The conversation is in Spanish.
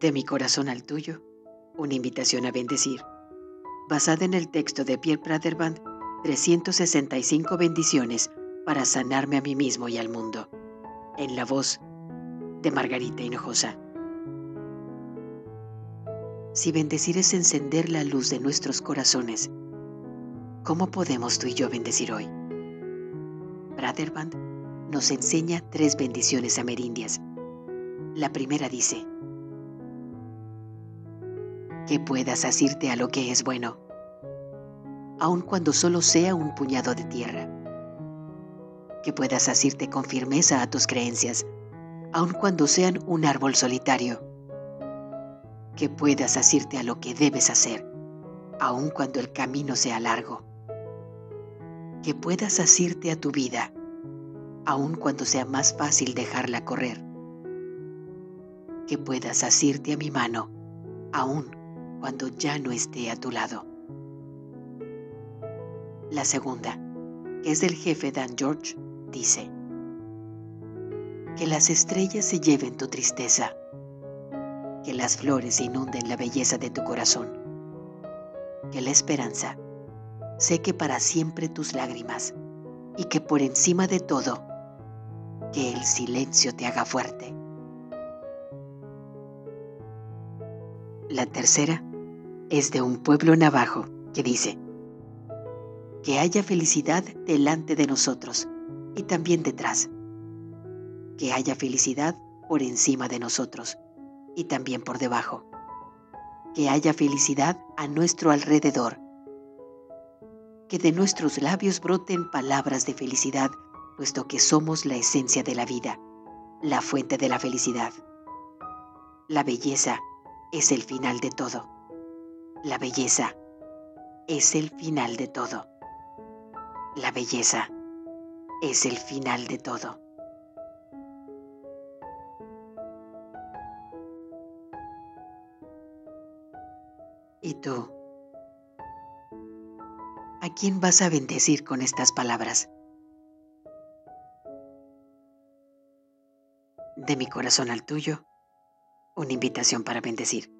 De mi corazón al tuyo, una invitación a bendecir, basada en el texto de Pierre Praderband, 365 bendiciones para sanarme a mí mismo y al mundo, en la voz de Margarita Hinojosa. Si bendecir es encender la luz de nuestros corazones, ¿cómo podemos tú y yo bendecir hoy? Praderband nos enseña tres bendiciones amerindias. La primera dice, que puedas asirte a lo que es bueno, aun cuando solo sea un puñado de tierra. Que puedas asirte con firmeza a tus creencias, aun cuando sean un árbol solitario. Que puedas asirte a lo que debes hacer, aun cuando el camino sea largo. Que puedas asirte a tu vida, aun cuando sea más fácil dejarla correr. Que puedas asirte a mi mano, aun cuando ya no esté a tu lado. La segunda, que es del jefe Dan George, dice, que las estrellas se lleven tu tristeza, que las flores inunden la belleza de tu corazón, que la esperanza seque para siempre tus lágrimas y que por encima de todo, que el silencio te haga fuerte. La tercera es de un pueblo navajo que dice, que haya felicidad delante de nosotros y también detrás, que haya felicidad por encima de nosotros y también por debajo, que haya felicidad a nuestro alrededor, que de nuestros labios broten palabras de felicidad, puesto que somos la esencia de la vida, la fuente de la felicidad. La belleza es el final de todo. La belleza es el final de todo. La belleza es el final de todo. ¿Y tú? ¿A quién vas a bendecir con estas palabras? De mi corazón al tuyo, una invitación para bendecir.